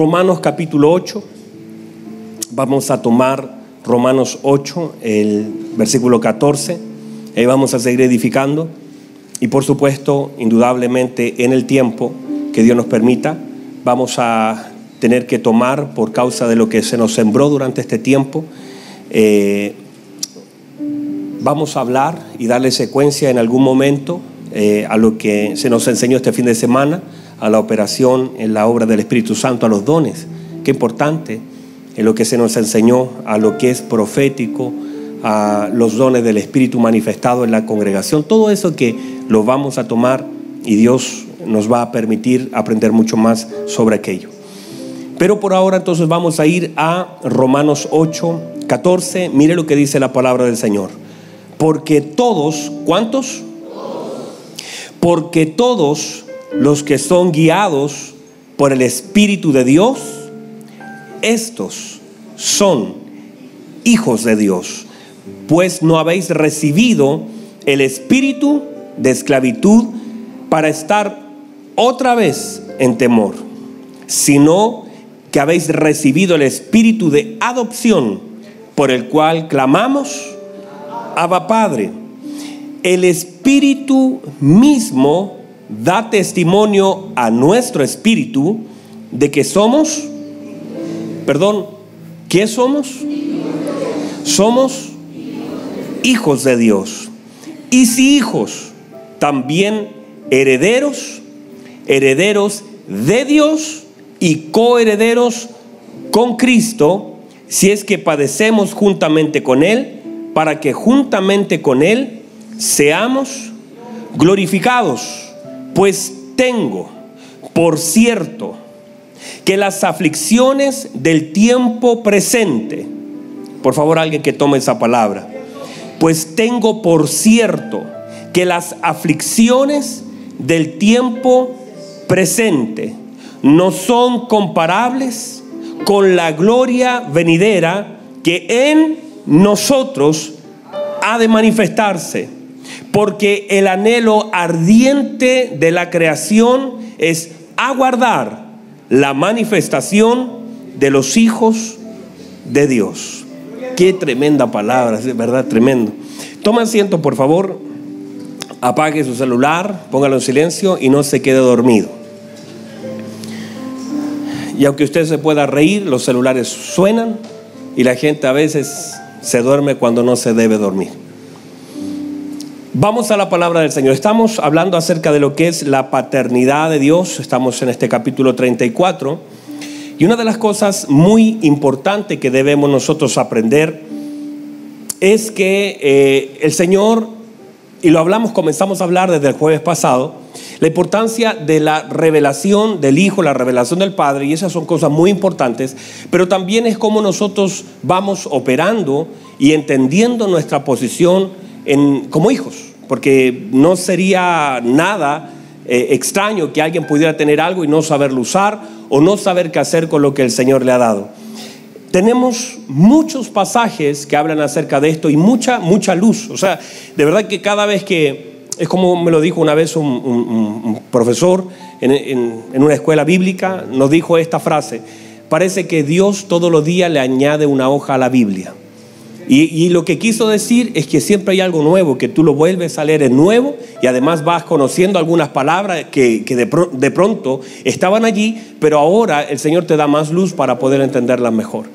Romanos capítulo 8. Vamos a tomar Romanos 8, el versículo 14. Ahí vamos a seguir edificando. Y por supuesto, indudablemente, en el tiempo que Dios nos permita, vamos a tener que tomar por causa de lo que se nos sembró durante este tiempo. Eh, vamos a hablar y darle secuencia en algún momento eh, a lo que se nos enseñó este fin de semana, a la operación en la obra del Espíritu Santo, a los dones. Qué importante en lo que se nos enseñó, a lo que es profético, a los dones del Espíritu manifestado en la congregación. Todo eso que lo vamos a tomar y Dios nos va a permitir aprender mucho más sobre aquello. Pero por ahora entonces vamos a ir a Romanos 8, 14. Mire lo que dice la palabra del Señor. Porque todos, ¿cuántos? Porque todos los que son guiados por el Espíritu de Dios, estos son hijos de Dios, pues no habéis recibido el espíritu de esclavitud para estar otra vez en temor, sino que habéis recibido el espíritu de adopción por el cual clamamos, Abba Padre. El espíritu mismo da testimonio a nuestro espíritu de que somos, perdón, ¿qué somos? Somos hijos de Dios. Y si hijos, también herederos, herederos de Dios y coherederos con Cristo, si es que padecemos juntamente con Él, para que juntamente con Él seamos glorificados. Pues tengo, por cierto, que las aflicciones del tiempo presente, por favor alguien que tome esa palabra, pues tengo por cierto que las aflicciones del tiempo presente no son comparables con la gloria venidera que en nosotros ha de manifestarse. Porque el anhelo ardiente de la creación es aguardar la manifestación de los hijos de Dios. Qué tremenda palabra, es verdad, tremendo. Toma asiento, por favor. Apague su celular, póngalo en silencio y no se quede dormido. Y aunque usted se pueda reír, los celulares suenan y la gente a veces se duerme cuando no se debe dormir. Vamos a la palabra del Señor. Estamos hablando acerca de lo que es la paternidad de Dios. Estamos en este capítulo 34. Y una de las cosas muy importantes que debemos nosotros aprender es que eh, el Señor, y lo hablamos, comenzamos a hablar desde el jueves pasado, la importancia de la revelación del Hijo, la revelación del Padre, y esas son cosas muy importantes, pero también es cómo nosotros vamos operando y entendiendo nuestra posición en, como hijos, porque no sería nada eh, extraño que alguien pudiera tener algo y no saberlo usar o no saber qué hacer con lo que el Señor le ha dado. Tenemos muchos pasajes que hablan acerca de esto y mucha, mucha luz. O sea, de verdad que cada vez que es como me lo dijo una vez un, profesor en, una escuela bíblica, nos dijo esta frase, parece que Dios todos los días le añade una hoja a la Biblia. Y, lo que quiso decir es que siempre hay algo nuevo, que tú lo vuelves a leer en nuevo y además vas conociendo algunas palabras que, de, pronto estaban allí, pero ahora el Señor te da más luz para poder entenderlas mejor.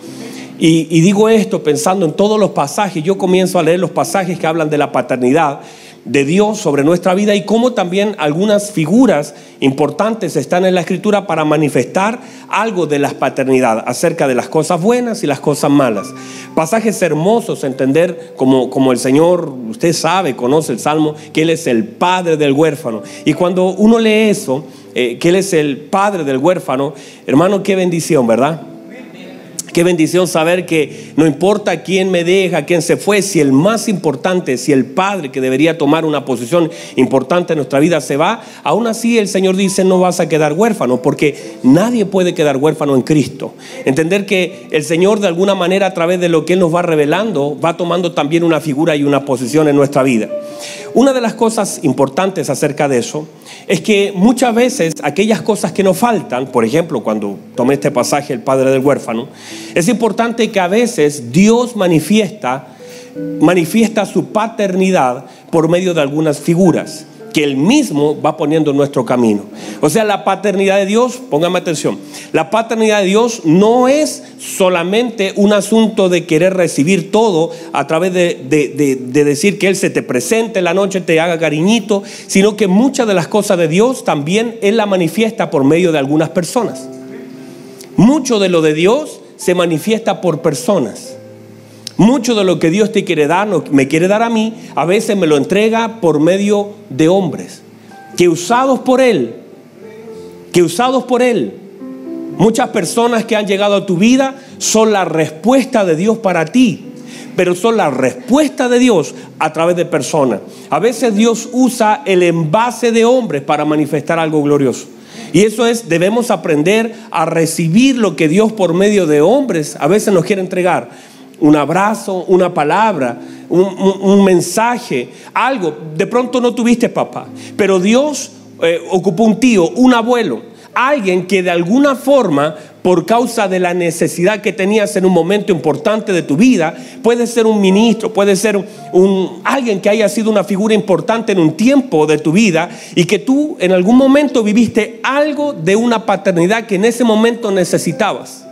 Y, y digo esto pensando en todos los pasajes, yo comienzo a leer los pasajes que hablan de la paternidad de Dios sobre nuestra vida y cómo también algunas figuras importantes están en la escritura para manifestar algo de la paternidad acerca de las cosas buenas y las cosas malas. Pasajes hermosos, entender como, como el Señor, usted sabe, conoce el Salmo, que Él es el padre del huérfano. Y cuando uno lee eso, eh, que Él es el padre del huérfano, hermano, qué bendición, ¿verdad? Qué bendición saber que no importa quién me deja, quién se fue, si el más importante, si el padre que debería tomar una posición importante en nuestra vida se va, aún así el Señor dice no vas a quedar huérfano, porque nadie puede quedar huérfano en Cristo. Entender que el Señor de alguna manera a través de lo que Él nos va revelando, va tomando también una figura y una posición en nuestra vida. Una de las cosas importantes acerca de eso es que muchas veces aquellas cosas que nos faltan, por ejemplo, cuando tomé este pasaje, el padre del huérfano, es importante que a veces Dios manifiesta, manifiesta su paternidad por medio de algunas figuras que Él mismo va poniendo en nuestro camino. O sea, la paternidad de Dios, póngame atención, la paternidad de Dios no es solamente un asunto de querer recibir todo a través de, de, decir que Él se te presente en la noche, te haga cariñito, sino que muchas de las cosas de Dios también Él la manifiesta por medio de algunas personas. Mucho de lo de Dios se manifiesta por personas. Mucho de lo que Dios te quiere dar, me quiere dar a mí, a veces me lo entrega por medio de hombres, que usados por Él, que usados por Él, muchas personas que han llegado a tu vida son la respuesta de Dios para ti, pero son la respuesta de Dios a través de personas. A veces Dios usa el envase de hombres para manifestar algo glorioso. Y eso es, debemos aprender a recibir lo que Dios por medio de hombres a veces nos quiere entregar un abrazo, una palabra, un, mensaje, algo. De pronto no tuviste papá, pero Dios eh, ocupó un tío, un abuelo, alguien que de alguna forma, por causa de la necesidad que tenías en un momento importante de tu vida, puede ser un ministro, puede ser alguien que haya sido una figura importante en un tiempo de tu vida y que tú en algún momento viviste algo de una paternidad que en ese momento necesitabas.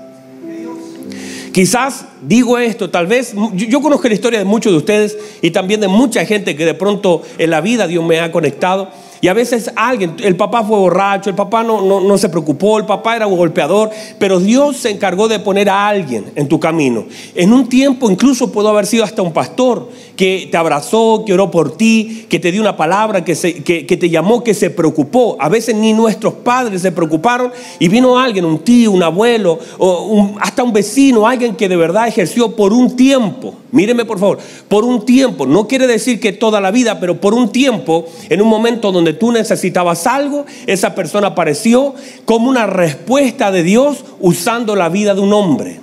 Quizás digo esto, tal vez, yo, conozco la historia de muchos de ustedes y también de mucha gente que de pronto en la vida Dios me ha conectado. Y a veces alguien, el papá fue borracho, el papá no, no, no, se preocupó, el papá era un golpeador, pero Dios se encargó de poner a alguien en tu camino. En un tiempo incluso pudo haber sido hasta un pastor que te abrazó, que oró por ti, que te dio una palabra, que, se, que, te llamó, que se preocupó. A veces ni nuestros padres se preocuparon y vino alguien, un tío, un abuelo, o hasta un vecino, alguien que de verdad ejerció por un tiempo. Míreme por favor, por un tiempo, no quiere decir que toda la vida, pero por un tiempo, en un momento donde tú necesitabas algo, esa persona apareció como una respuesta de Dios usando la vida de un hombre.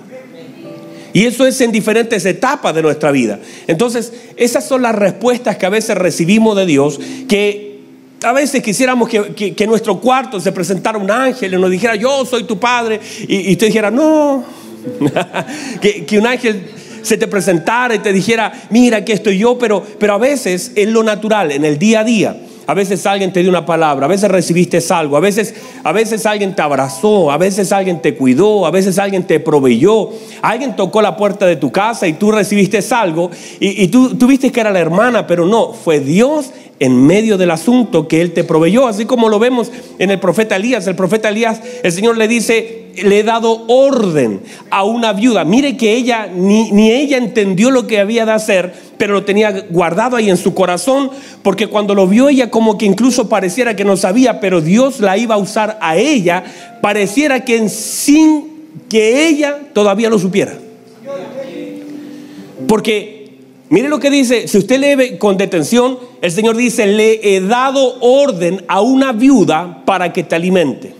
Y eso es en diferentes etapas de nuestra vida. Entonces, esas son las respuestas que a veces recibimos de Dios, que a veces quisiéramos que, en nuestro cuarto se presentara un ángel y nos dijera, yo soy tu padre, y, usted dijera, no, que, que un ángel se te presentara y te dijera, mira, aquí estoy yo, pero, pero a veces en lo natural, en el día a día, a veces alguien te dio una palabra, a veces recibiste algo, a veces, a veces alguien te abrazó, a veces alguien te cuidó, a veces alguien te proveyó, alguien tocó la puerta de tu casa y tú recibiste algo y, y tú, tú viste que era la hermana, pero no, fue Dios en medio del asunto que Él te proveyó, así como lo vemos en el profeta Elías. El profeta Elías, el Señor le dice, le he dado orden a una viuda. Mire que ella, ni, ni ella entendió lo que había de hacer, pero lo tenía guardado ahí en su corazón, porque cuando lo vio ella como que incluso pareciera que no sabía, pero Dios la iba a usar a ella, pareciera que sin que ella todavía lo supiera. Porque, mire lo que dice, si usted lee con detención, el Señor dice, le he dado orden a una viuda para que te alimente.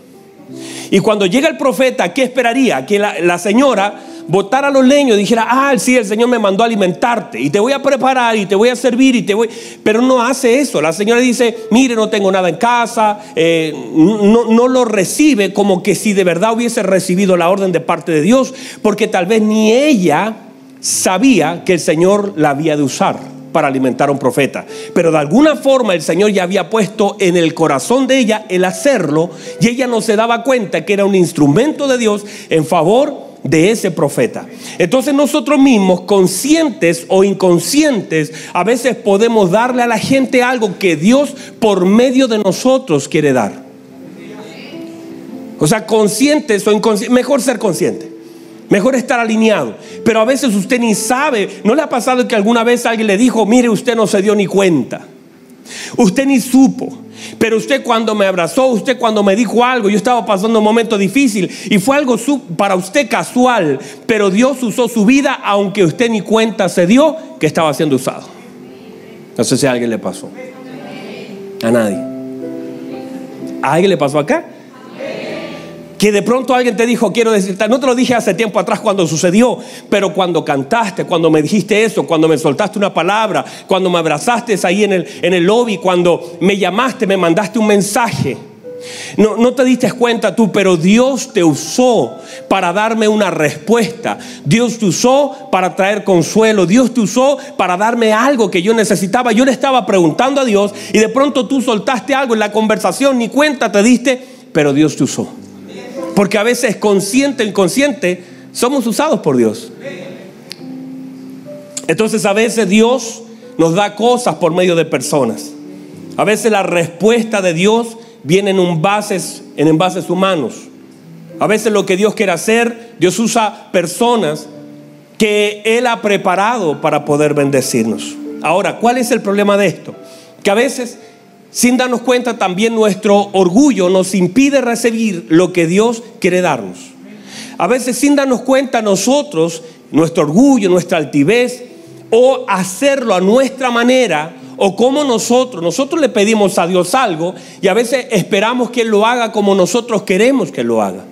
Y cuando llega el profeta, ¿qué esperaría? Que la, señora botara los leños, dijera, ah, sí, el Señor me mandó a alimentarte y te voy a preparar y te voy a servir y te voy... Pero no hace eso. La señora dice, mire, no tengo nada en casa, eh, no lo recibe como que si de verdad hubiese recibido la orden de parte de Dios, porque tal vez ni ella sabía que el Señor la había de usar para alimentar a un profeta. Pero de alguna forma el Señor ya había puesto en el corazón de ella el hacerlo y ella no se daba cuenta que era un instrumento de Dios en favor de ese profeta. Entonces nosotros mismos, conscientes o inconscientes, a veces podemos darle a la gente algo que Dios por medio de nosotros quiere dar. O sea, conscientes o inconscientes, mejor ser consciente. Mejor estar alineado. Pero a veces usted ni sabe. ¿No le ha pasado que alguna vez alguien le dijo, mire, usted no se dio ni cuenta? Usted ni supo. Pero usted cuando me abrazó, usted cuando me dijo algo, yo estaba pasando un momento difícil y fue algo para usted casual, pero Dios usó su vida aunque usted ni cuenta se dio que estaba siendo usado. No sé si a alguien le pasó. A nadie. ¿A alguien le pasó acá? Que de pronto alguien te dijo, quiero decirte, no te lo dije hace tiempo atrás cuando sucedió, pero cuando cantaste, cuando me dijiste eso, cuando me soltaste una palabra, cuando me abrazaste ahí en el, en el lobby, cuando me llamaste, me mandaste un mensaje. No, no, te diste cuenta tú, pero Dios te usó para darme una respuesta. Dios te usó para traer consuelo. Dios te usó para darme algo que yo necesitaba. Yo le estaba preguntando a Dios y de pronto tú soltaste algo en la conversación, ni cuenta te diste, pero Dios te usó. Porque a veces consciente, inconsciente, somos usados por Dios. Entonces a veces Dios nos da cosas por medio de personas. A veces la respuesta de Dios viene en envases, en envases humanos. A veces lo que Dios quiere hacer, Dios usa personas que Él ha preparado para poder bendecirnos. Ahora, ¿cuál es el problema de esto? Que a veces sin darnos cuenta también nuestro orgullo nos impide recibir lo que Dios quiere darnos. A veces sin darnos cuenta nosotros, nuestro orgullo, nuestra altivez, o hacerlo a nuestra manera, o como nosotros, nosotros le pedimos a Dios algo y a veces esperamos que Él lo haga como nosotros queremos que lo haga.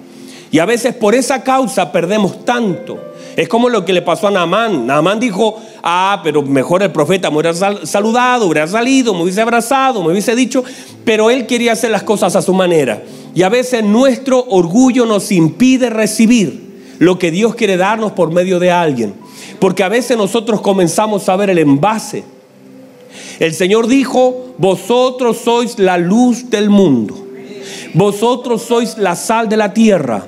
Y a veces por esa causa perdemos tanto. Es como lo que le pasó a Naamán. Naamán dijo, ah, pero mejor el profeta me hubiera saludado, hubiera salido, me hubiese abrazado, me hubiese dicho, pero él quería hacer las cosas a su manera. Y a veces nuestro orgullo nos impide recibir lo que Dios quiere darnos por medio de alguien. Porque a veces nosotros comenzamos a ver el envase. El Señor dijo, vosotros sois la luz del mundo. Vosotros sois la sal de la tierra.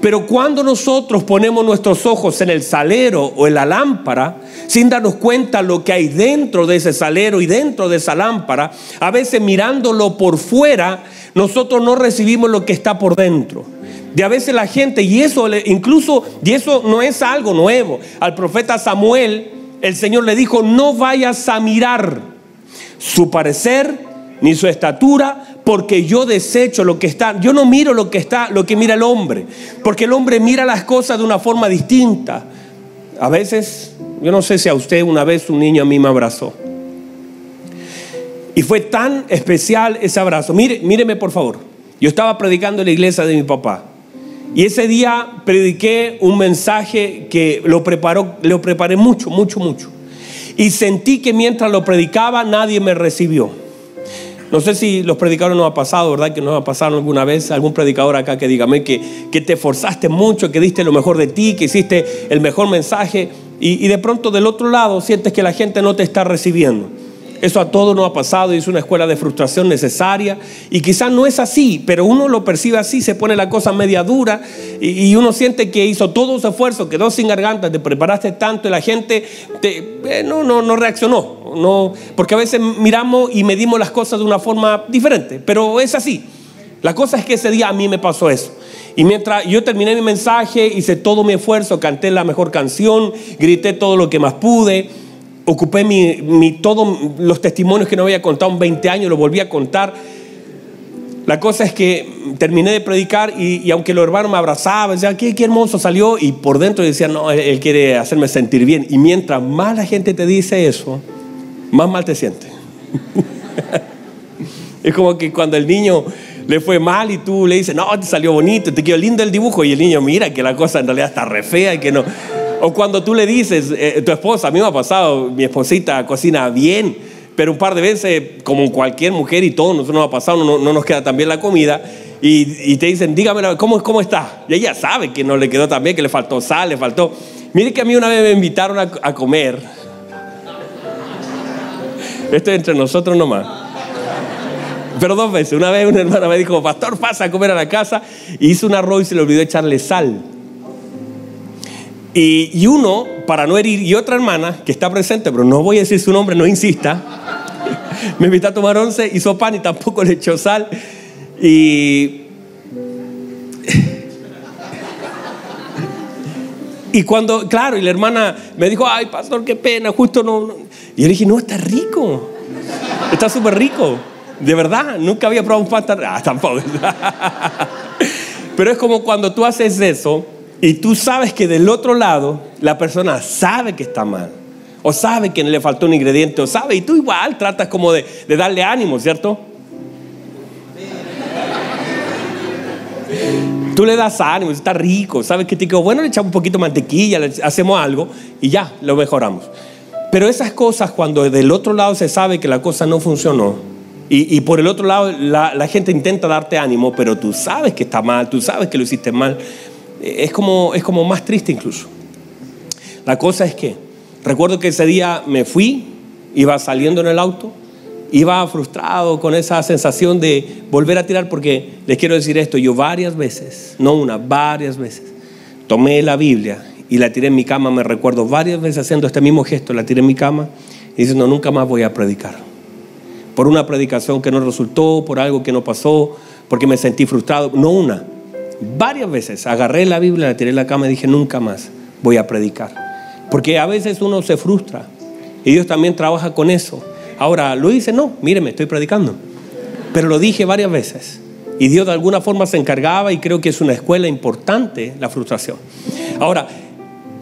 Pero cuando nosotros ponemos nuestros ojos en el salero o en la lámpara, sin darnos cuenta lo que hay dentro de ese salero y dentro de esa lámpara, a veces mirándolo por fuera, nosotros no recibimos lo que está por dentro. De a veces la gente, y eso incluso, y eso no es algo nuevo. Al profeta Samuel, el Señor le dijo, no vayas a mirar su parecer ni su estatura, porque yo desecho lo que está. Yo no miro lo que está, lo que mira el hombre, porque el hombre mira las cosas de una forma distinta. A veces, yo no sé si a usted una vez un niño a mí me abrazó. Y fue tan especial ese abrazo. Mire, míreme por favor. Yo estaba predicando en la iglesia de mi papá. Y ese día prediqué un mensaje que lo preparó, lo preparé mucho, mucho, mucho. Y sentí que mientras lo predicaba nadie me recibió. No sé si los predicadores nos ha pasado, ¿verdad? Que nos ha pasado alguna vez algún predicador acá que dígame que, que te esforzaste mucho, que diste lo mejor de ti, que hiciste el mejor mensaje y, y de pronto del otro lado sientes que la gente no te está recibiendo. Eso a todos nos ha pasado y es una escuela de frustración necesaria. Y quizás no es así, pero uno lo percibe así, se pone la cosa media dura y, uno siente que hizo todo su esfuerzo, quedó sin garganta, te preparaste tanto y la gente eh, no, no, no reaccionó. No, porque a veces miramos y medimos las cosas de una forma diferente, pero es así. La cosa es que ese día a mí me pasó eso. Y mientras yo terminé mi mensaje, hice todo mi esfuerzo, canté la mejor canción, grité todo lo que más pude ocupé mi, todos los testimonios que no había contado en 20 años, lo volví a contar. La cosa es que terminé de predicar y, aunque los hermanos me abrazaban, decían, qué, qué hermoso salió, y por dentro decían, no, él, quiere hacerme sentir bien. Y mientras más la gente te dice eso, más mal te sientes. es como que cuando el niño le fue mal y tú le dices, no, te salió bonito, te quedó lindo el dibujo, y el niño mira que la cosa en realidad está re fea y que no. O cuando tú le dices, eh, tu esposa, a mí me ha pasado, mi esposita cocina bien, pero un par de veces, como cualquier mujer y todo, nosotros nos ha pasado, no, nos queda tan bien la comida. Y, te dicen, dígame, ¿cómo, ¿cómo está? Y ella sabe que no le quedó tan bien, que le faltó sal, le faltó. Mire que a mí una vez me invitaron a, comer. Esto es entre nosotros nomás. Pero dos veces. Una vez una hermana me dijo, pastor, pasa a comer a la casa. Y hizo un arroz y se le olvidó echarle sal. Y, uno, para no herir, y otra hermana que está presente, pero no voy a decir su nombre, no insista, me invitó a tomar once, hizo pan y tampoco le echó sal. Y. Y cuando, claro, y la hermana me dijo, ay, pastor, qué pena, justo no. Y yo le dije, no, está rico. Está súper rico. De verdad, nunca había probado un pan tan. Ah, tampoco. Pero es como cuando tú haces eso y tú sabes que del otro lado la persona sabe que está mal, o sabe que le faltó un ingrediente, o sabe, y tú igual tratas como de, darle ánimo, ¿cierto? Tú le das ánimo, está rico, ¿sabes qué te digo? Bueno, le echamos un poquito de mantequilla, le hacemos algo y ya, lo mejoramos. Pero esas cosas, cuando del otro lado se sabe que la cosa no funcionó, y, por el otro lado la, gente intenta darte ánimo, pero tú sabes que está mal, tú sabes que lo hiciste mal, es como, es como más triste incluso. La cosa es que, recuerdo que ese día me fui, iba saliendo en el auto, iba frustrado con esa sensación de volver a tirar, porque les quiero decir esto, yo varias veces, no una, varias veces, tomé la Biblia y la tiré en mi cama, me recuerdo varias veces haciendo este mismo gesto, la tiré en mi cama y diciendo, nunca más voy a predicar. Por una predicación que no resultó, por algo que no pasó, porque me sentí frustrado, no una, varias veces agarré la Biblia, la tiré en la cama y dije, nunca más voy a predicar. Porque a veces uno se frustra y Dios también trabaja con eso. Ahora, lo dice, no, míreme, estoy predicando. Pero lo dije varias veces. Y Dios de alguna forma se encargaba y creo que es una escuela importante la frustración. Ahora,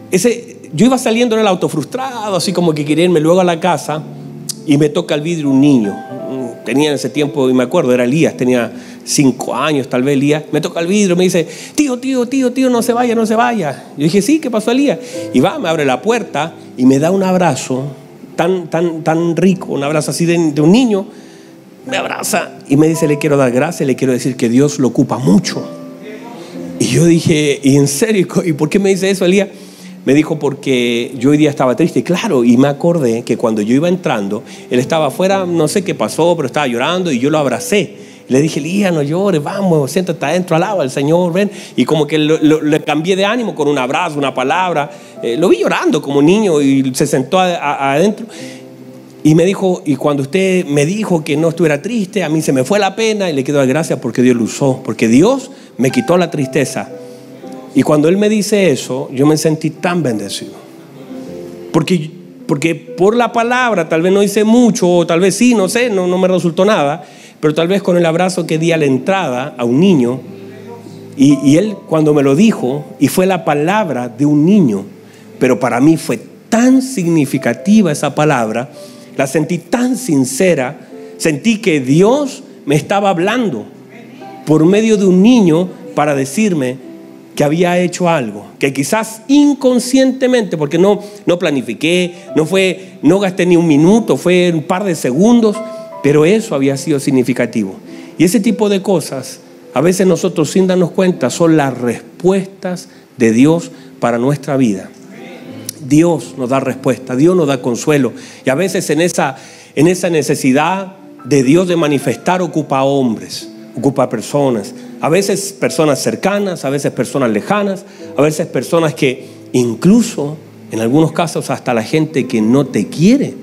ese, yo iba saliendo en el auto frustrado, así como que quería irme luego a la casa y me toca el vidrio un niño. Tenía en ese tiempo, y me acuerdo, era Elías, tenía cinco años tal vez Elías. Me toca el vidrio, me dice, tío, tío, tío, tío, no se vaya, no se vaya. Yo dije, sí, ¿qué pasó Elías? Y va, me abre la puerta y me da un abrazo tan, tan, tan rico, un abrazo así de, un niño, me abraza y me dice, le quiero dar gracias, le quiero decir que Dios lo ocupa mucho. Y yo dije, ¿y en serio? ¿Y por qué me dice eso, Elías? Me dijo porque yo hoy día estaba triste, claro, y me acordé que cuando yo iba entrando, él estaba afuera, no sé qué pasó, pero estaba llorando y yo lo abracé. Le dije, Elías, no llores, vamos, siéntate adentro, alaba al Señor, ven. Y como que le cambié de ánimo con un abrazo, una palabra. Eh, lo vi llorando como niño y se sentó adentro. Y me dijo, y cuando usted me dijo que no estuviera triste, a mí se me fue la pena y le quiero dar gracias porque Dios lo usó, porque Dios me quitó la tristeza. Y cuando Él me dice eso, yo me sentí tan bendecido. Porque, porque por la palabra, tal vez no hice mucho, o tal vez sí, no sé, no, no me resultó nada pero tal vez con el abrazo que di a la entrada a un niño, y, él cuando me lo dijo, y fue la palabra de un niño, pero para mí fue tan significativa esa palabra, la sentí tan sincera, sentí que Dios me estaba hablando por medio de un niño para decirme que había hecho algo, que quizás inconscientemente, porque no, no planifiqué, no fue, no gasté ni un minuto, fue un par de segundos, pero eso había sido significativo. Y ese tipo de cosas, a veces nosotros sin darnos cuenta, son las respuestas de Dios para nuestra vida. Dios nos da respuesta, Dios nos da consuelo. Y a veces en esa, en esa necesidad de Dios de manifestar ocupa hombres, ocupa personas. A veces personas cercanas, a veces personas lejanas, a veces personas que incluso, en algunos casos, hasta la gente que no te quiere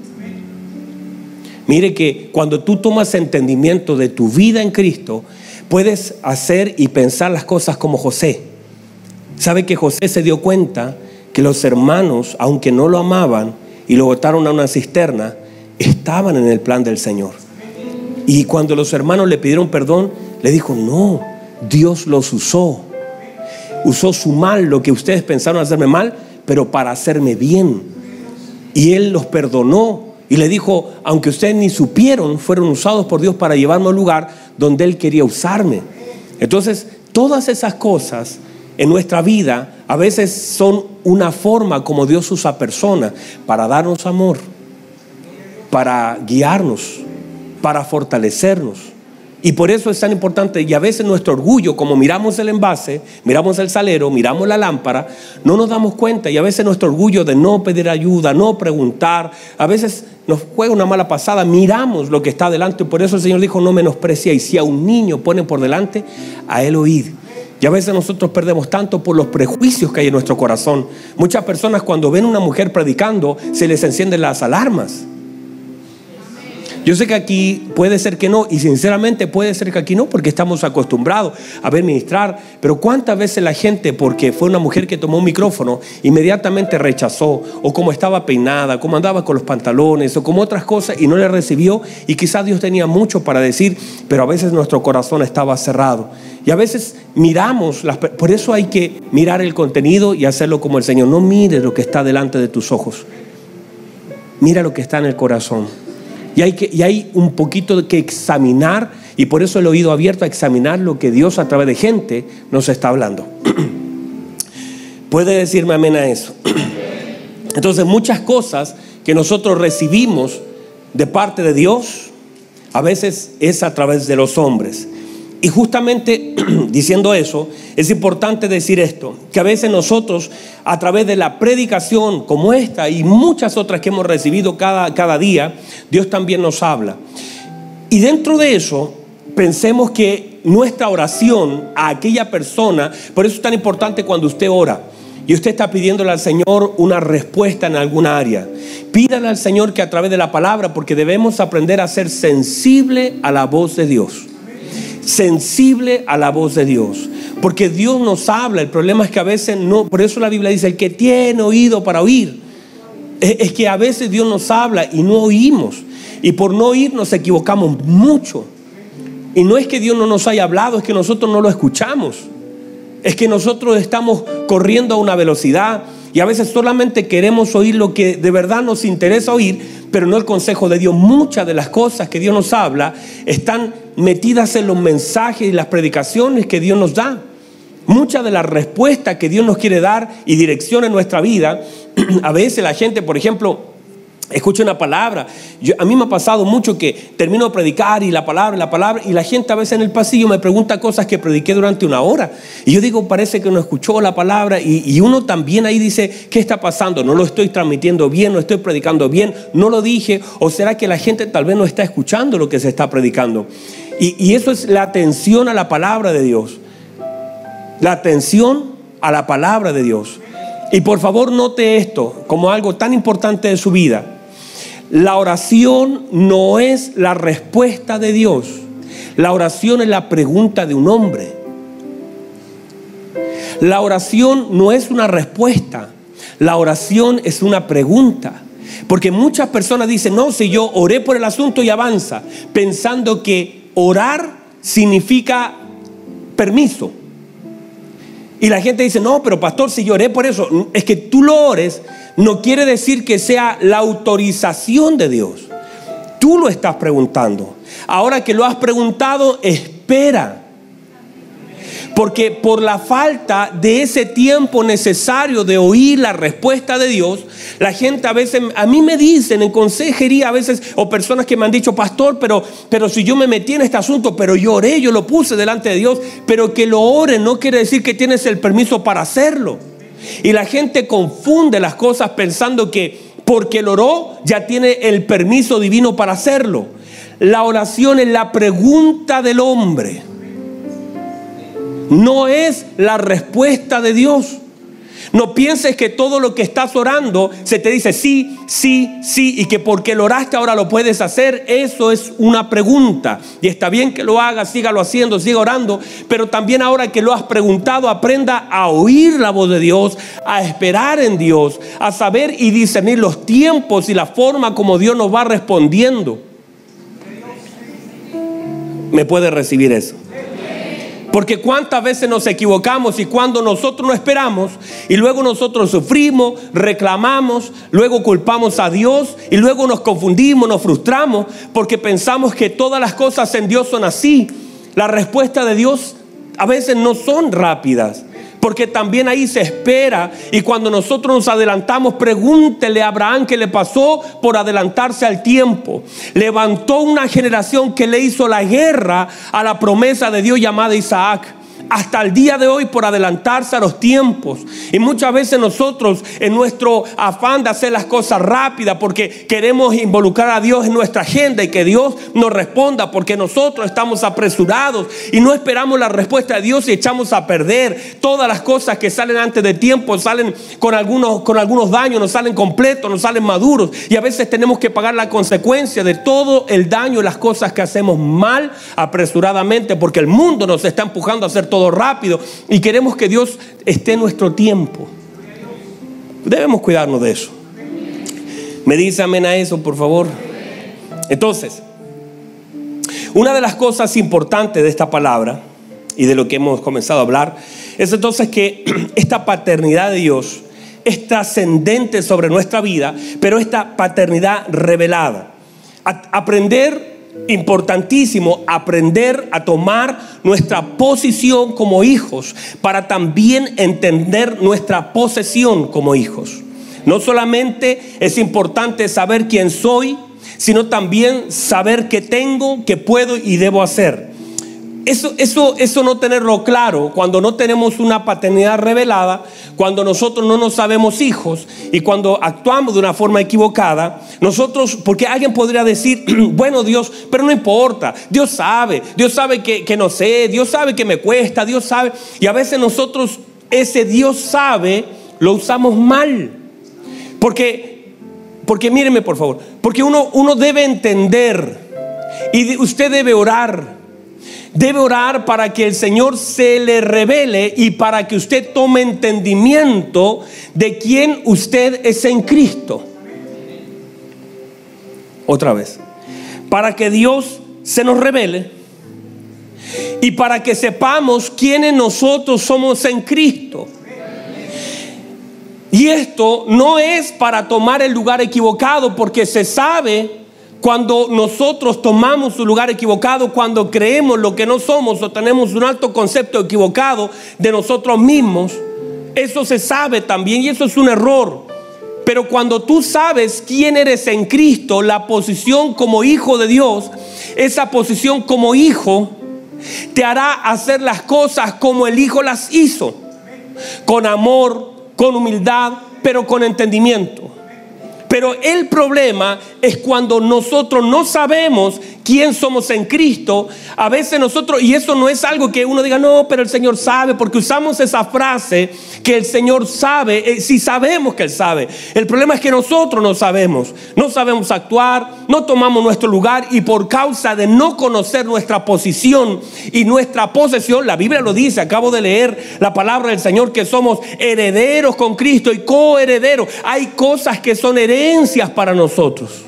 Mire que cuando tú tomas entendimiento de tu vida en Cristo, puedes hacer y pensar las cosas como José. ¿Sabe que José se dio cuenta que los hermanos, aunque no lo amaban y lo botaron a una cisterna, estaban en el plan del Señor? Y cuando los hermanos le pidieron perdón, le dijo, no, Dios los usó. Usó su mal, lo que ustedes pensaron hacerme mal, pero para hacerme bien. Y Él los perdonó y le dijo, aunque ustedes ni supieron, fueron usados por Dios para llevarme a un lugar donde Él quería usarme. Entonces, todas esas cosas en nuestra vida a veces son una forma como Dios usa personas para darnos amor, para guiarnos, para fortalecernos. Y por eso es tan importante, y a veces nuestro orgullo, como miramos el envase, miramos el salero, miramos la lámpara, no nos damos cuenta, y a veces nuestro orgullo de no pedir ayuda, no preguntar, a veces nos juega una mala pasada, miramos lo que está delante, por eso el Señor dijo, no menosprecia, y si a un niño ponen por delante, a él oíd. Y a veces nosotros perdemos tanto por los prejuicios que hay en nuestro corazón. Muchas personas cuando ven a una mujer predicando, se les encienden las alarmas. Yo sé que aquí puede ser que no, y sinceramente puede ser que aquí no, porque estamos acostumbrados a ver ministrar, pero cuántas veces la gente, porque fue una mujer que tomó un micrófono, inmediatamente rechazó, o como estaba peinada, como andaba con los pantalones, o como otras cosas, y no le recibió, y quizás Dios tenía mucho para decir, pero a veces nuestro corazón estaba cerrado. Y a veces miramos, las, por eso hay que mirar el contenido y hacerlo como el Señor. No mires lo que está delante de tus ojos, mira lo que está en el corazón. Y hay, que, y hay un poquito que examinar y por eso el oído abierto a examinar lo que Dios a través de gente nos está hablando. ¿Puede decirme amén a eso? Entonces muchas cosas que nosotros recibimos de parte de Dios, a veces es a través de los hombres. Y justamente diciendo eso, es importante decir esto, que a veces nosotros a través de la predicación como esta y muchas otras que hemos recibido cada, cada día, Dios también nos habla. Y dentro de eso, pensemos que nuestra oración a aquella persona, por eso es tan importante cuando usted ora, y usted está pidiéndole al Señor una respuesta en alguna área. Pídale al Señor que a través de la palabra, porque debemos aprender a ser sensible a la voz de Dios sensible a la voz de Dios. Porque Dios nos habla, el problema es que a veces no, por eso la Biblia dice, el que tiene oído para oír, es, que a veces Dios nos habla y no oímos. Y por no oír nos equivocamos mucho. Y no es que Dios no nos haya hablado, es que nosotros no lo escuchamos. Es que nosotros estamos corriendo a una velocidad y a veces solamente queremos oír lo que de verdad nos interesa oír, pero no el consejo de Dios. Muchas de las cosas que Dios nos habla están metidas en los mensajes y las predicaciones que Dios nos da. Muchas de las respuestas que Dios nos quiere dar y dirección en nuestra vida, a veces la gente, por ejemplo, escucha una palabra. a mí me ha pasado mucho que termino de predicar y la palabra, y la palabra, y la gente a veces en el pasillo me pregunta cosas que prediqué durante una hora. Y yo digo, parece que no escuchó la palabra. Y, y uno también ahí dice, ¿qué está pasando? No lo estoy transmitiendo bien, no estoy predicando bien, no lo dije. ¿O será que la gente tal vez no está escuchando lo que se está predicando? Y, y eso es la atención a la palabra de Dios. La atención a la palabra de Dios. Y por favor note esto como algo tan importante de su vida. La oración no es la respuesta de Dios. La oración es la pregunta de un hombre. La oración no es una respuesta. La oración es una pregunta. Porque muchas personas dicen, no, si yo oré por el asunto y avanza, pensando que orar significa permiso. Y la gente dice, no, pero pastor, si yo oré por eso, es que tú lo ores no quiere decir que sea la autorización de Dios. Tú lo estás preguntando. Ahora que lo has preguntado, espera. Porque por la falta de ese tiempo necesario de oír la respuesta de Dios, la gente a veces, a mí me dicen en consejería a veces, o personas que me han dicho, pastor, pero, pero si yo me metí en este asunto, pero yo oré, yo lo puse delante de Dios, pero que lo ore no quiere decir que tienes el permiso para hacerlo. Y la gente confunde las cosas pensando que porque lo oró ya tiene el permiso divino para hacerlo. La oración es la pregunta del hombre. No es la respuesta de Dios. No pienses que todo lo que estás orando se te dice sí, sí, sí y que porque lo oraste ahora lo puedes hacer. Eso es una pregunta. Y está bien que lo hagas, sígalo haciendo, siga orando. Pero también ahora que lo has preguntado, aprenda a oír la voz de Dios, a esperar en Dios, a saber y discernir los tiempos y la forma como Dios nos va respondiendo. ¿Me puede recibir eso? Porque cuántas veces nos equivocamos y cuando nosotros no esperamos y luego nosotros sufrimos, reclamamos, luego culpamos a Dios y luego nos confundimos, nos frustramos porque pensamos que todas las cosas en Dios son así. La respuesta de Dios a veces no son rápidas. Porque también ahí se espera. Y cuando nosotros nos adelantamos, pregúntele a Abraham qué le pasó por adelantarse al tiempo. Levantó una generación que le hizo la guerra a la promesa de Dios llamada Isaac hasta el día de hoy por adelantarse a los tiempos. Y muchas veces nosotros en nuestro afán de hacer las cosas rápidas porque queremos involucrar a Dios en nuestra agenda y que Dios nos responda porque nosotros estamos apresurados y no esperamos la respuesta de Dios y echamos a perder todas las cosas que salen antes de tiempo, salen con algunos, con algunos daños, no salen completos, no salen maduros y a veces tenemos que pagar la consecuencia de todo el daño las cosas que hacemos mal apresuradamente porque el mundo nos está empujando a hacer todo rápido y queremos que Dios esté en nuestro tiempo. Debemos cuidarnos de eso. Me dice amén a eso, por favor. Entonces, una de las cosas importantes de esta palabra y de lo que hemos comenzado a hablar es entonces que esta paternidad de Dios es trascendente sobre nuestra vida, pero esta paternidad revelada. aprender importantísimo aprender a tomar nuestra posición como hijos para también entender nuestra posesión como hijos. No solamente es importante saber quién soy, sino también saber qué tengo, qué puedo y debo hacer. Eso, eso, eso no tenerlo claro, cuando no tenemos una paternidad revelada, cuando nosotros no nos sabemos hijos y cuando actuamos de una forma equivocada, nosotros, porque alguien podría decir, bueno Dios, pero no importa, Dios sabe, Dios sabe que, que no sé, Dios sabe que me cuesta, Dios sabe, y a veces nosotros ese Dios sabe lo usamos mal, porque, porque míreme por favor, porque uno, uno debe entender y usted debe orar debe orar para que el Señor se le revele y para que usted tome entendimiento de quién usted es en Cristo. Otra vez. Para que Dios se nos revele y para que sepamos quiénes nosotros somos en Cristo. Y esto no es para tomar el lugar equivocado porque se sabe cuando nosotros tomamos su lugar equivocado, cuando creemos lo que no somos o tenemos un alto concepto equivocado de nosotros mismos, eso se sabe también y eso es un error. Pero cuando tú sabes quién eres en Cristo, la posición como hijo de Dios, esa posición como hijo te hará hacer las cosas como el hijo las hizo, con amor, con humildad, pero con entendimiento. Pero el problema es cuando nosotros no sabemos quién somos en Cristo. A veces nosotros, y eso no es algo que uno diga, no, pero el Señor sabe, porque usamos esa frase que el Señor sabe, eh, si sabemos que Él sabe. El problema es que nosotros no sabemos, no sabemos actuar, no tomamos nuestro lugar y por causa de no conocer nuestra posición y nuestra posesión, la Biblia lo dice, acabo de leer la palabra del Señor que somos herederos con Cristo y coherederos. Hay cosas que son herencias para nosotros.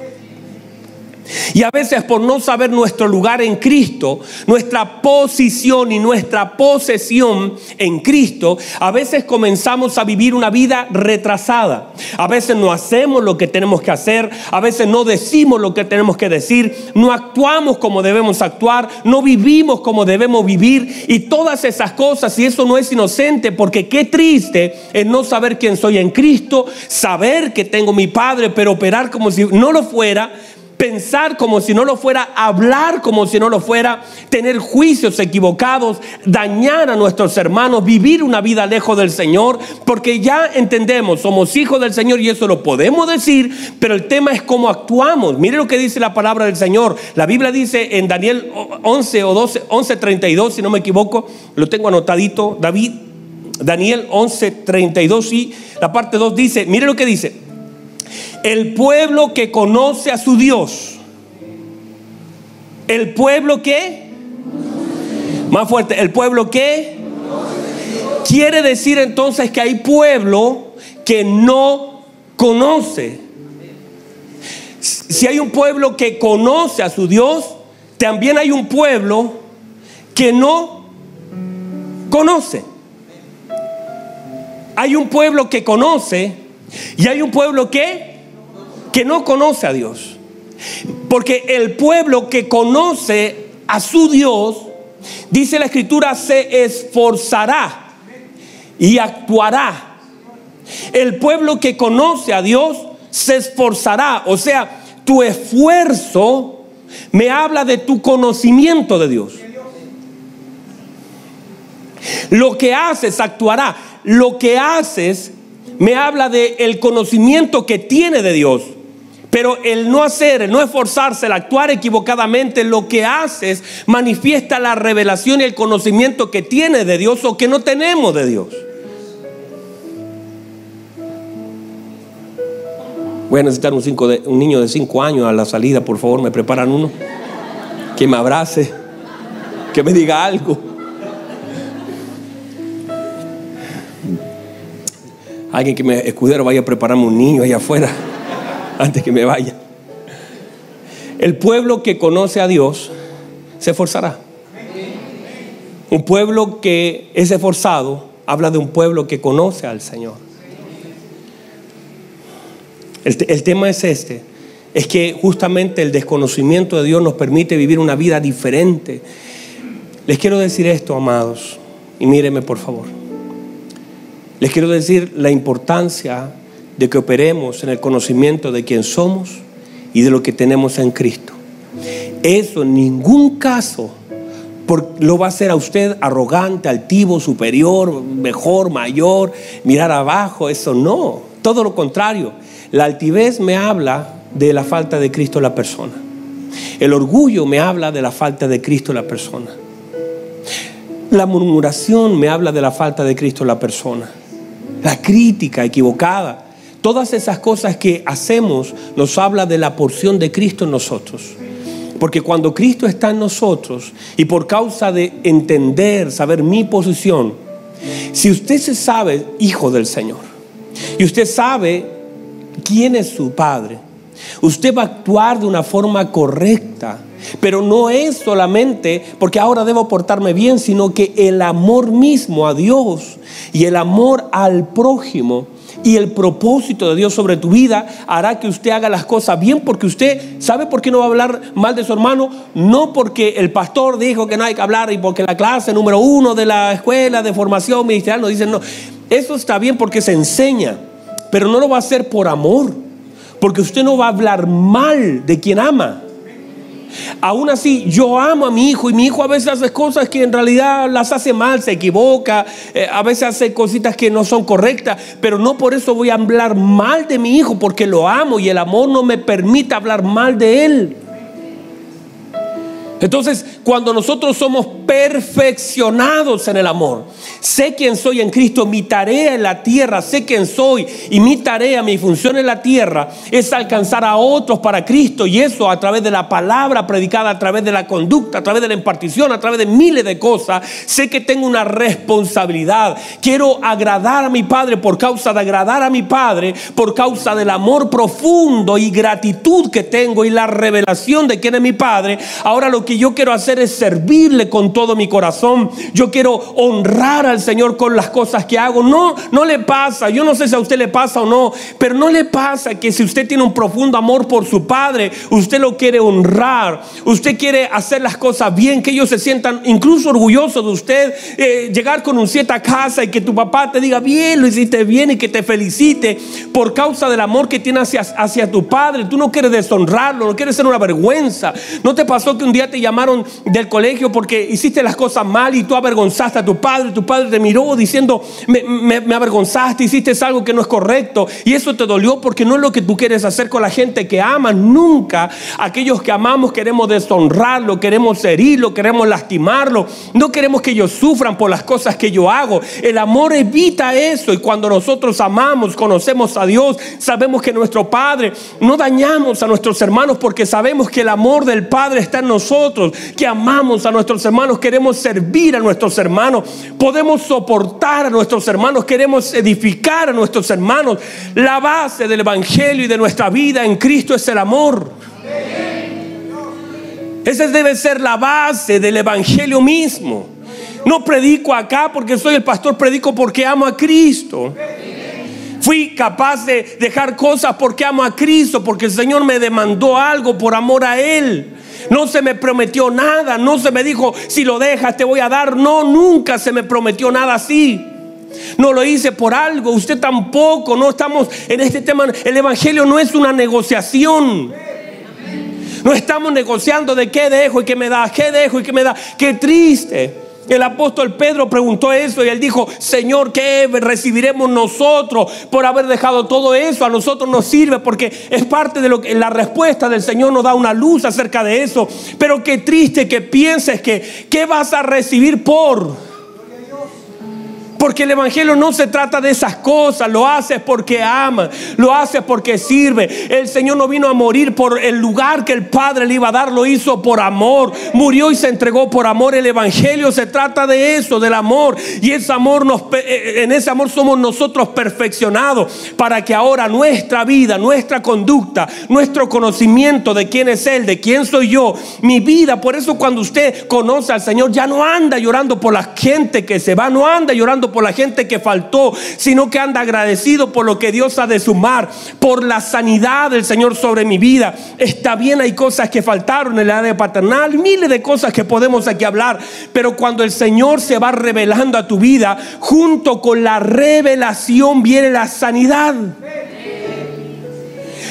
Y a veces por no saber nuestro lugar en Cristo, nuestra posición y nuestra posesión en Cristo, a veces comenzamos a vivir una vida retrasada. A veces no hacemos lo que tenemos que hacer, a veces no decimos lo que tenemos que decir, no actuamos como debemos actuar, no vivimos como debemos vivir y todas esas cosas. Y eso no es inocente porque qué triste es no saber quién soy en Cristo, saber que tengo mi Padre, pero operar como si no lo fuera pensar como si no lo fuera, hablar como si no lo fuera, tener juicios equivocados, dañar a nuestros hermanos, vivir una vida lejos del Señor, porque ya entendemos, somos hijos del Señor y eso lo podemos decir, pero el tema es cómo actuamos. Mire lo que dice la palabra del Señor. La Biblia dice en Daniel 11 o 12, 11, 32, si no me equivoco, lo tengo anotadito, David, Daniel 11, 32 y la parte 2 dice, mire lo que dice, el pueblo que conoce a su Dios. El pueblo que... Más fuerte, el pueblo que... Quiere decir entonces que hay pueblo que no conoce. Si hay un pueblo que conoce a su Dios, también hay un pueblo que no conoce. Hay un pueblo que conoce y hay un pueblo que que no conoce a Dios. Porque el pueblo que conoce a su Dios, dice la escritura, se esforzará y actuará. El pueblo que conoce a Dios se esforzará. O sea, tu esfuerzo me habla de tu conocimiento de Dios. Lo que haces actuará. Lo que haces me habla de el conocimiento que tiene de Dios. Pero el no hacer, el no esforzarse, el actuar equivocadamente, lo que haces manifiesta la revelación y el conocimiento que tiene de Dios o que no tenemos de Dios. Voy a necesitar un, un niño de 5 años a la salida, por favor, me preparan uno. Que me abrace, que me diga algo. Alguien que me escudero vaya a prepararme un niño allá afuera antes que me vaya. El pueblo que conoce a Dios se esforzará. Un pueblo que es esforzado habla de un pueblo que conoce al Señor. El, el tema es este. es que justamente el desconocimiento de Dios nos permite vivir una vida diferente. Les quiero decir esto, amados, y míreme por favor. Les quiero decir la importancia de que operemos en el conocimiento de quién somos y de lo que tenemos en Cristo. Eso en ningún caso lo va a hacer a usted arrogante, altivo, superior, mejor, mayor, mirar abajo, eso no. Todo lo contrario. La altivez me habla de la falta de Cristo en la persona. El orgullo me habla de la falta de Cristo en la persona. La murmuración me habla de la falta de Cristo en la persona. La crítica equivocada. Todas esas cosas que hacemos nos habla de la porción de Cristo en nosotros. Porque cuando Cristo está en nosotros y por causa de entender, saber mi posición, si usted se sabe hijo del Señor y usted sabe quién es su Padre, usted va a actuar de una forma correcta. Pero no es solamente porque ahora debo portarme bien, sino que el amor mismo a Dios y el amor al prójimo y el propósito de Dios sobre tu vida hará que usted haga las cosas bien porque usted sabe por qué no va a hablar mal de su hermano, no porque el pastor dijo que no hay que hablar y porque la clase número uno de la escuela de formación ministerial nos dice no. Eso está bien porque se enseña, pero no lo va a hacer por amor, porque usted no va a hablar mal de quien ama. Aún así, yo amo a mi hijo y mi hijo a veces hace cosas que en realidad las hace mal, se equivoca, eh, a veces hace cositas que no son correctas, pero no por eso voy a hablar mal de mi hijo, porque lo amo y el amor no me permite hablar mal de él. Entonces, cuando nosotros somos perfeccionados en el amor, sé quién soy en Cristo, mi tarea en la tierra, sé quién soy y mi tarea, mi función en la tierra es alcanzar a otros para Cristo y eso a través de la palabra predicada, a través de la conducta, a través de la impartición, a través de miles de cosas, sé que tengo una responsabilidad. Quiero agradar a mi Padre por causa de agradar a mi Padre, por causa del amor profundo y gratitud que tengo y la revelación de quién es mi Padre. Ahora lo que yo quiero hacer es servirle con todo mi corazón. Yo quiero honrar al Señor con las cosas que hago. No, no le pasa. Yo no sé si a usted le pasa o no, pero no le pasa que si usted tiene un profundo amor por su padre, usted lo quiere honrar. Usted quiere hacer las cosas bien, que ellos se sientan incluso orgullosos de usted. Eh, llegar con un siete a casa y que tu papá te diga bien, lo hiciste bien y que te felicite por causa del amor que tiene hacia, hacia tu padre. Tú no quieres deshonrarlo, no quieres ser una vergüenza. ¿No te pasó que un día te llamaron del colegio porque hiciste las cosas mal y tú avergonzaste a tu padre, tu padre te miró diciendo, me, avergonzaste, hiciste algo que no es correcto y eso te dolió porque no es lo que tú quieres hacer con la gente que amas. Nunca aquellos que amamos queremos deshonrarlo, queremos herirlo, queremos lastimarlo, no queremos que ellos sufran por las cosas que yo hago. El amor evita eso y cuando nosotros amamos, conocemos a Dios, sabemos que nuestro Padre, no dañamos a nuestros hermanos porque sabemos que el amor del Padre está en nosotros que amamos a nuestros hermanos, queremos servir a nuestros hermanos, podemos soportar a nuestros hermanos, queremos edificar a nuestros hermanos. La base del Evangelio y de nuestra vida en Cristo es el amor. Esa debe ser la base del Evangelio mismo. No predico acá porque soy el pastor, predico porque amo a Cristo. Fui capaz de dejar cosas porque amo a Cristo, porque el Señor me demandó algo por amor a Él. No se me prometió nada, no se me dijo, si lo dejas te voy a dar. No, nunca se me prometió nada así. No lo hice por algo, usted tampoco, no estamos en este tema. El Evangelio no es una negociación. No estamos negociando de qué dejo y qué me da, qué dejo y qué me da. Qué triste. El apóstol Pedro preguntó eso y él dijo, Señor, ¿qué recibiremos nosotros por haber dejado todo eso? A nosotros nos sirve porque es parte de lo que la respuesta del Señor nos da una luz acerca de eso. Pero qué triste que pienses que, ¿qué vas a recibir por? Porque el Evangelio no se trata de esas cosas, lo haces porque ama, lo haces porque sirve. El Señor no vino a morir por el lugar que el Padre le iba a dar, lo hizo por amor. Murió y se entregó por amor. El Evangelio se trata de eso, del amor. Y ese amor nos, eh, eh, en ese amor somos nosotros perfeccionados para que ahora nuestra vida, nuestra conducta, nuestro conocimiento de quién es Él, de quién soy yo, mi vida. Por eso cuando usted conoce al Señor ya no anda llorando por la gente que se va, no anda llorando por la gente que faltó, sino que anda agradecido por lo que Dios ha de sumar, por la sanidad del Señor sobre mi vida. Está bien, hay cosas que faltaron en la área paternal, miles de cosas que podemos aquí hablar, pero cuando el Señor se va revelando a tu vida, junto con la revelación viene la sanidad.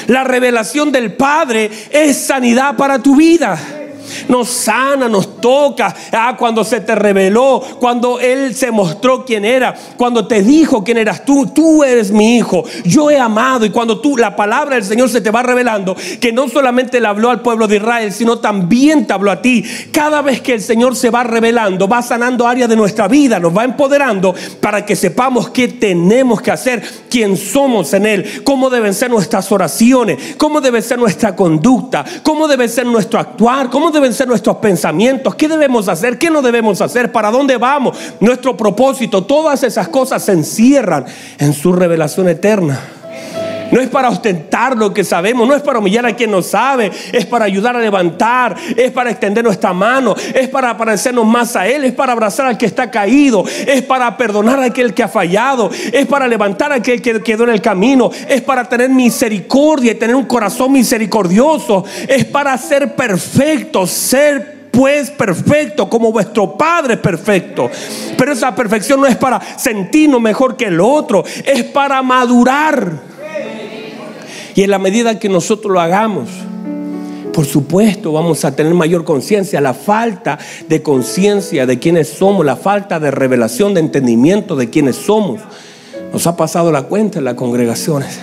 La revelación del Padre es sanidad para tu vida nos sana, nos toca. Ah, cuando se te reveló, cuando Él se mostró quién era, cuando te dijo quién eras tú, tú eres mi hijo, yo he amado. Y cuando tú, la palabra del Señor se te va revelando, que no solamente le habló al pueblo de Israel, sino también te habló a ti. Cada vez que el Señor se va revelando, va sanando áreas de nuestra vida, nos va empoderando para que sepamos qué tenemos que hacer, quién somos en Él, cómo deben ser nuestras oraciones, cómo debe ser nuestra conducta, cómo debe ser nuestro actuar, cómo deben ser nuestros pensamientos, qué debemos hacer, qué no debemos hacer, para dónde vamos, nuestro propósito, todas esas cosas se encierran en su revelación eterna. No es para ostentar lo que sabemos, no es para humillar a quien no sabe, es para ayudar a levantar, es para extender nuestra mano, es para parecernos más a Él, es para abrazar al que está caído, es para perdonar a aquel que ha fallado, es para levantar a aquel que quedó en el camino, es para tener misericordia y tener un corazón misericordioso, es para ser perfecto, ser pues perfecto, como vuestro Padre es perfecto. Pero esa perfección no es para sentirnos mejor que el otro, es para madurar. Y en la medida que nosotros lo hagamos, por supuesto, vamos a tener mayor conciencia. La falta de conciencia de quiénes somos, la falta de revelación, de entendimiento de quiénes somos, nos ha pasado la cuenta en las congregaciones.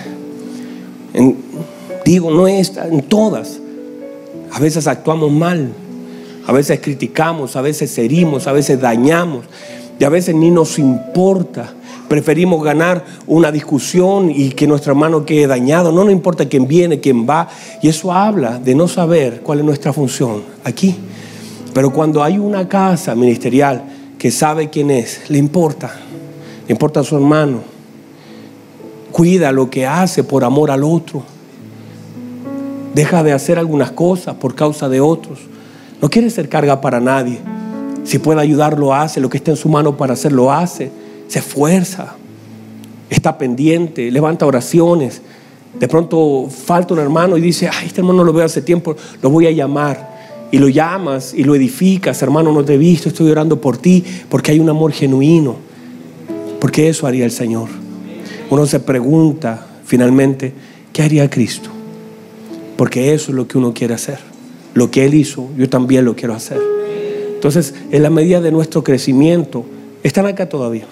digo, no es en todas. A veces actuamos mal, a veces criticamos, a veces herimos, a veces dañamos, y a veces ni nos importa Preferimos ganar una discusión y que nuestro hermano quede dañado. No nos importa quién viene, quién va. Y eso habla de no saber cuál es nuestra función aquí. Pero cuando hay una casa ministerial que sabe quién es, le importa. Le importa a su hermano. Cuida lo que hace por amor al otro. Deja de hacer algunas cosas por causa de otros. No quiere ser carga para nadie. Si puede ayudar, lo hace. Lo que está en su mano para hacer, lo hace se esfuerza, está pendiente, levanta oraciones. De pronto falta un hermano y dice, ay, este hermano no lo veo hace tiempo, lo voy a llamar. Y lo llamas y lo edificas, hermano, no te he visto, estoy orando por ti, porque hay un amor genuino. Porque eso haría el Señor. Uno se pregunta finalmente, ¿qué haría Cristo? Porque eso es lo que uno quiere hacer. Lo que Él hizo, yo también lo quiero hacer. Entonces, en la medida de nuestro crecimiento, ¿están acá todavía?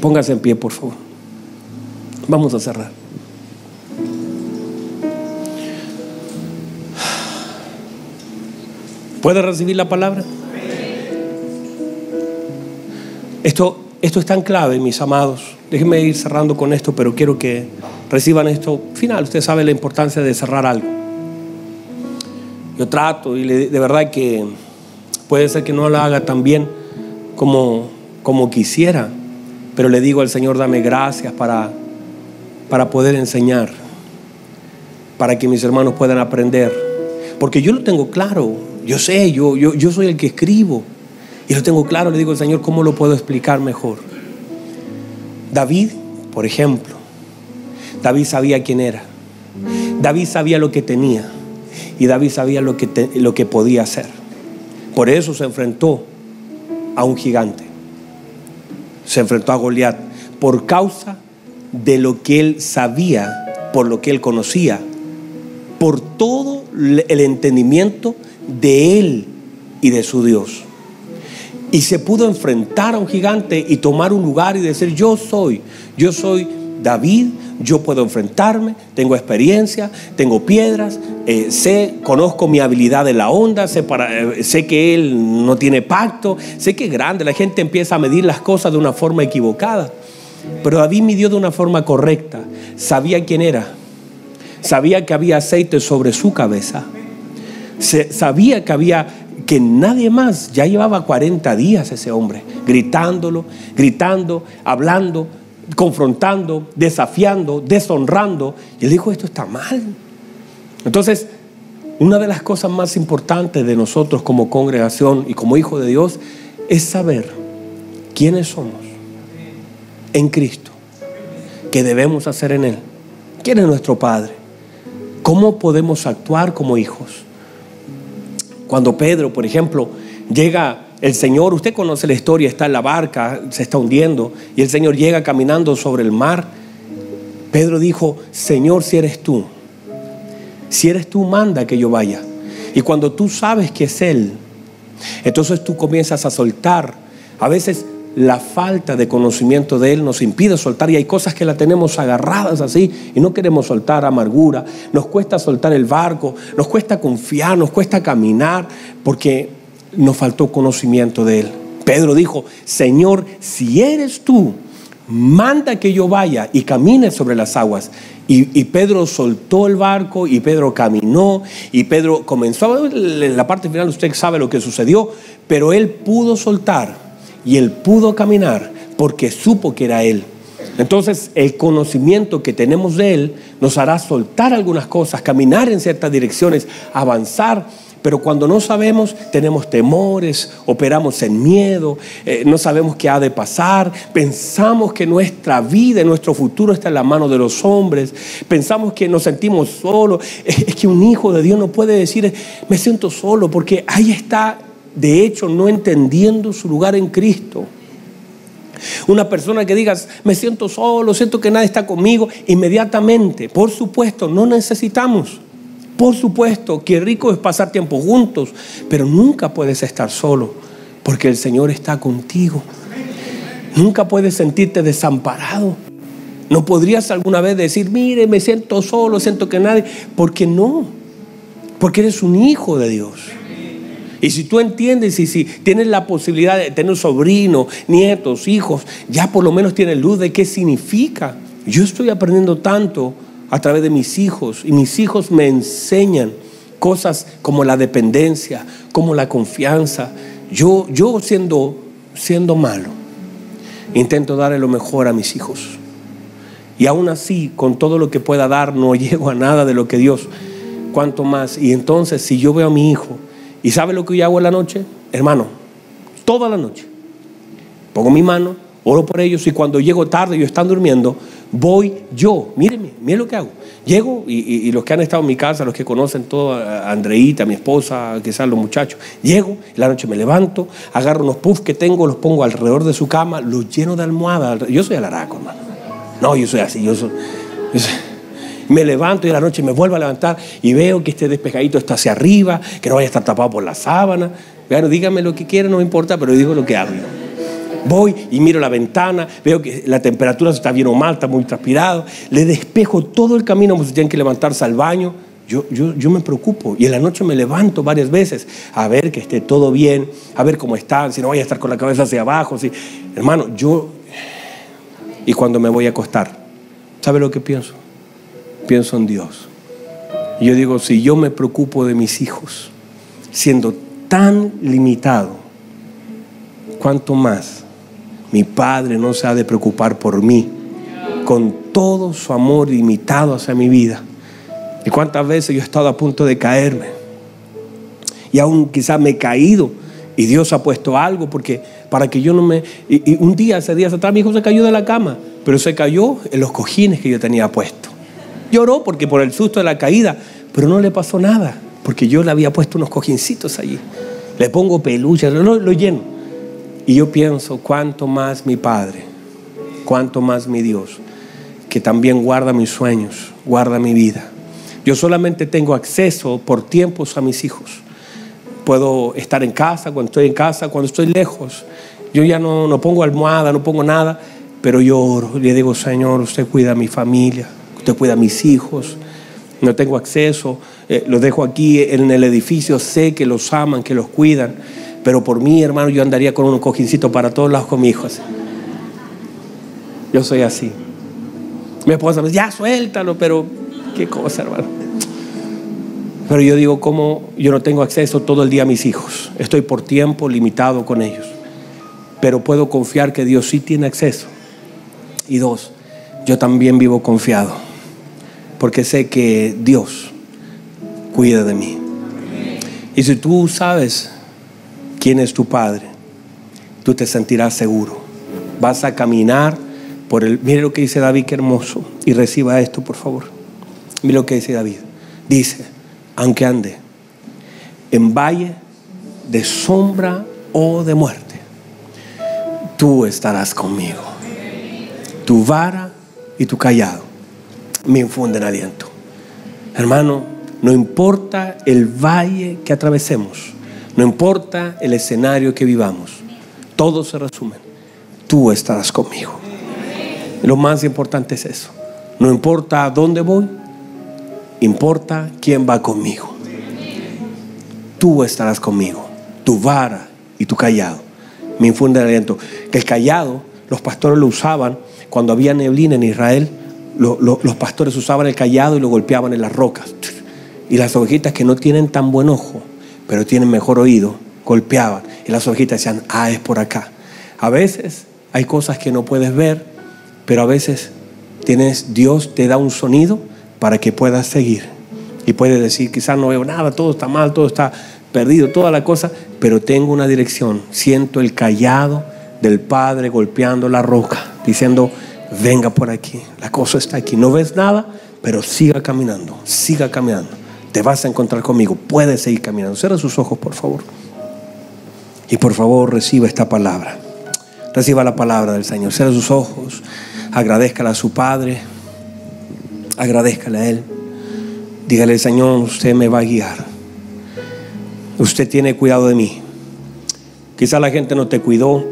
Póngase en pie, por favor. Vamos a cerrar. ¿Puede recibir la palabra? Esto, esto es tan clave, mis amados. Déjenme ir cerrando con esto, pero quiero que reciban esto final. Usted sabe la importancia de cerrar algo. Yo trato y de verdad que puede ser que no lo haga tan bien como, como quisiera pero le digo al Señor, dame gracias para, para poder enseñar, para que mis hermanos puedan aprender. Porque yo lo tengo claro, yo sé, yo, yo, yo soy el que escribo. Y lo tengo claro, le digo al Señor, ¿cómo lo puedo explicar mejor? David, por ejemplo, David sabía quién era. David sabía lo que tenía. Y David sabía lo que, lo que podía hacer. Por eso se enfrentó a un gigante se enfrentó a Goliat por causa de lo que él sabía, por lo que él conocía, por todo el entendimiento de él y de su Dios. Y se pudo enfrentar a un gigante y tomar un lugar y decir, yo soy, yo soy David, yo puedo enfrentarme, tengo experiencia, tengo piedras, eh, sé, conozco mi habilidad de la onda, eh, sé que él no tiene pacto, sé que es grande, la gente empieza a medir las cosas de una forma equivocada. Pero David midió de una forma correcta, sabía quién era, sabía que había aceite sobre su cabeza, sabía que había que nadie más, ya llevaba 40 días ese hombre, gritándolo, gritando, hablando, confrontando, desafiando, deshonrando. Y él dijo, esto está mal. Entonces, una de las cosas más importantes de nosotros como congregación y como hijo de Dios es saber quiénes somos en Cristo? ¿Qué debemos hacer en Él? ¿Quién es nuestro Padre? ¿Cómo podemos actuar como hijos? Cuando Pedro, por ejemplo, llega el Señor, usted conoce la historia, está en la barca, se está hundiendo, y el Señor llega caminando sobre el mar. Pedro dijo, Señor, si eres tú, si eres tú, manda que yo vaya. Y cuando tú sabes que es Él, entonces tú comienzas a soltar. A veces la falta de conocimiento de Él nos impide soltar y hay cosas que la tenemos agarradas así y no queremos soltar amargura, nos cuesta soltar el barco, nos cuesta confiar, nos cuesta caminar porque nos faltó conocimiento de Él. Pedro dijo, Señor, si eres tú, manda que yo vaya y camine sobre las aguas. Y, y, Pedro soltó el barco y Pedro caminó y Pedro comenzó, en la parte final usted sabe lo que sucedió, pero él pudo soltar y él pudo caminar porque supo que era él. Entonces el conocimiento que tenemos de él nos hará soltar algunas cosas, caminar en ciertas direcciones, avanzar. Pero cuando no sabemos, tenemos temores, operamos en miedo, eh, no sabemos qué ha de pasar, pensamos que nuestra vida, nuestro futuro está en la mano de los hombres, pensamos que nos sentimos solos. Es que un hijo de Dios no puede decir, me siento solo, porque ahí está de hecho no entendiendo su lugar en Cristo. Una persona que digas, me siento solo, siento que nadie está conmigo, inmediatamente, por supuesto, no necesitamos. Por supuesto, que rico es pasar tiempo juntos, pero nunca puedes estar solo, porque el Señor está contigo. Nunca puedes sentirte desamparado. No podrías alguna vez decir, mire, me siento solo, siento que nadie, porque no, porque eres un hijo de Dios. Y si tú entiendes y si tienes la posibilidad de tener sobrinos, nietos, hijos, ya por lo menos tienes luz de qué significa. Yo estoy aprendiendo tanto a través de mis hijos y mis hijos me enseñan cosas como la dependencia, como la confianza. Yo, yo siendo, siendo malo, intento darle lo mejor a mis hijos. Y aún así, con todo lo que pueda dar, no llego a nada de lo que Dios, cuanto más. Y entonces, si yo veo a mi hijo, ¿Y sabe lo que yo hago en la noche? Hermano, toda la noche. Pongo mi mano, oro por ellos y cuando llego tarde, ellos están durmiendo, voy yo. Mírenme, miren lo que hago. Llego y, los que han estado en mi casa, los que conocen todo, Andreita, mi esposa, quizás los muchachos, llego, la noche me levanto, agarro unos puffs que tengo, los pongo alrededor de su cama, los lleno de almohada. Yo soy alaraco, hermano. No, yo soy así, yo soy me levanto y en la noche me vuelvo a levantar y veo que este despejadito está hacia arriba, que no vaya a estar tapado por la sábana. Bueno, dígame lo que quiera, no me importa, pero digo lo que hago. Voy y miro la ventana, veo que la temperatura está bien o mal, está muy transpirado, le despejo todo el camino si tienen que levantarse al baño. Yo, yo, yo, me preocupo y en la noche me levanto varias veces a ver que esté todo bien, a ver cómo están, si no voy a estar con la cabeza hacia abajo. Si... Hermano, yo... Y cuando me voy a acostar, ¿sabe lo que pienso? pienso en Dios. yo digo, si yo me preocupo de mis hijos, siendo tan limitado, ¿cuánto más mi Padre no se ha de preocupar por mí, con todo su amor limitado hacia mi vida? ¿Y cuántas veces yo he estado a punto de caerme? Y aún quizás me he caído y Dios ha puesto algo porque para que yo no me... Y, un día, hace días atrás, mi hijo se cayó de la cama, pero se cayó en los cojines que yo tenía puesto. Lloró porque por el susto de la caída, pero no le pasó nada, porque yo le había puesto unos cojincitos allí. Le pongo peluche, lo, lo lleno. Y yo pienso, cuánto más mi Padre, cuánto más mi Dios, que también guarda mis sueños, guarda mi vida. Yo solamente tengo acceso por tiempos a mis hijos. Puedo estar en casa, cuando estoy en casa, cuando estoy lejos. Yo ya no, no pongo almohada, no pongo nada, pero lloro. Le digo, Señor, usted cuida a mi familia usted cuida a mis hijos, no tengo acceso, eh, los dejo aquí en el edificio, sé que los aman, que los cuidan, pero por mí, hermano, yo andaría con un cojincito para todos lados con. Yo soy así. Mi esposa me dice, ya suéltalo, pero qué cosa, hermano. Pero yo digo, ¿cómo yo no tengo acceso todo el día a mis hijos? Estoy por tiempo limitado con ellos. Pero puedo confiar que Dios sí tiene acceso. Y dos, yo también vivo confiado porque sé que Dios cuida de mí. Y si tú sabes quién es tu Padre, tú te sentirás seguro. Vas a caminar por el... Mire lo que dice David, qué hermoso. Y reciba esto, por favor. Mire lo que dice David. Dice, aunque ande en valle de sombra o de muerte, tú estarás conmigo. Tu vara y tu callado me infunden aliento. Hermano, no importa el valle que atravesemos, no importa el escenario que vivamos, todo se resume. Tú estarás conmigo. Lo más importante es eso. No importa a dónde voy, importa quién va conmigo. Tú estarás conmigo. Tu vara y tu callado me infunden aliento. Que el callado, los pastores lo usaban cuando había neblina en Israel. los pastores usaban el callado y lo golpeaban en las rocas. Y las ovejitas que no tienen tan buen ojo, pero tienen mejor oído, golpeaban. Y las ovejitas decían, ah, es por acá. A veces hay cosas que no puedes ver, pero a veces tienes, Dios te da un sonido para que puedas seguir. Y puedes decir, quizás no veo nada, todo está mal, todo está perdido, toda la cosa, pero tengo una dirección. Siento el callado del Padre golpeando la roca, diciendo, venga por aquí, la cosa está aquí. No ves nada, pero siga caminando, siga caminando. Te vas a encontrar conmigo, puedes seguir caminando. Cierra sus ojos, por favor. Y por favor, reciba esta palabra. Reciba la palabra del Señor. Cierra sus ojos. Agradezcala a su Padre. Agradezcale a Él. Dígale, Señor, usted me va a guiar. Usted tiene cuidado de mí. Quizá la gente no te cuidó.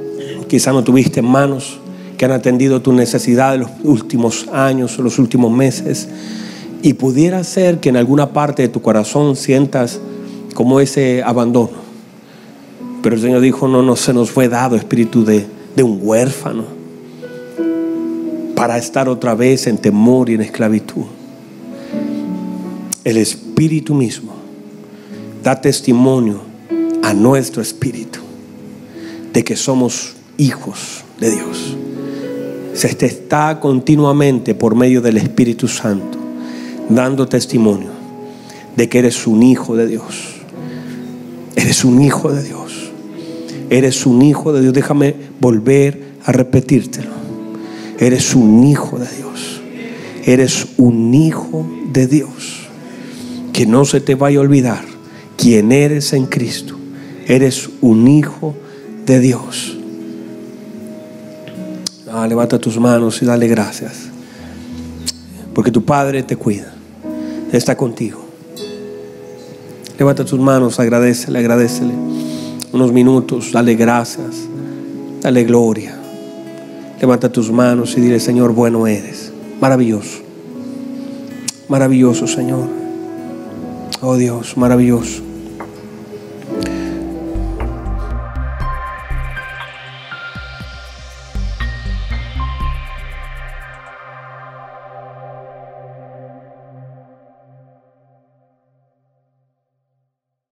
Quizá no tuviste manos que han atendido tu necesidad de los últimos años los últimos meses. Y pudiera ser que en alguna parte de tu corazón sientas como ese abandono. Pero el Señor dijo, no, no se nos fue dado espíritu de de un huérfano para estar otra vez en temor y en esclavitud. El Espíritu mismo da testimonio a nuestro espíritu de que somos hijos de Dios. Se está continuamente por medio del Espíritu Santo dando testimonio de que eres un hijo de Dios. Eres un hijo de Dios. Eres un hijo de Dios. Déjame volver a repetírtelo. Eres un hijo de Dios. Eres un hijo de Dios. Que no se te vaya a olvidar quién eres en Cristo. Eres un hijo de Dios. Ah, levanta tus manos y dale gracias. Porque tu Padre te cuida. Está contigo. Levanta tus manos, agradecele, agradecele unos minutos, dale gracias, dale gloria. Levanta tus manos y dile, Señor, bueno eres. Maravilloso. Maravilloso, Señor. Oh Dios, maravilloso.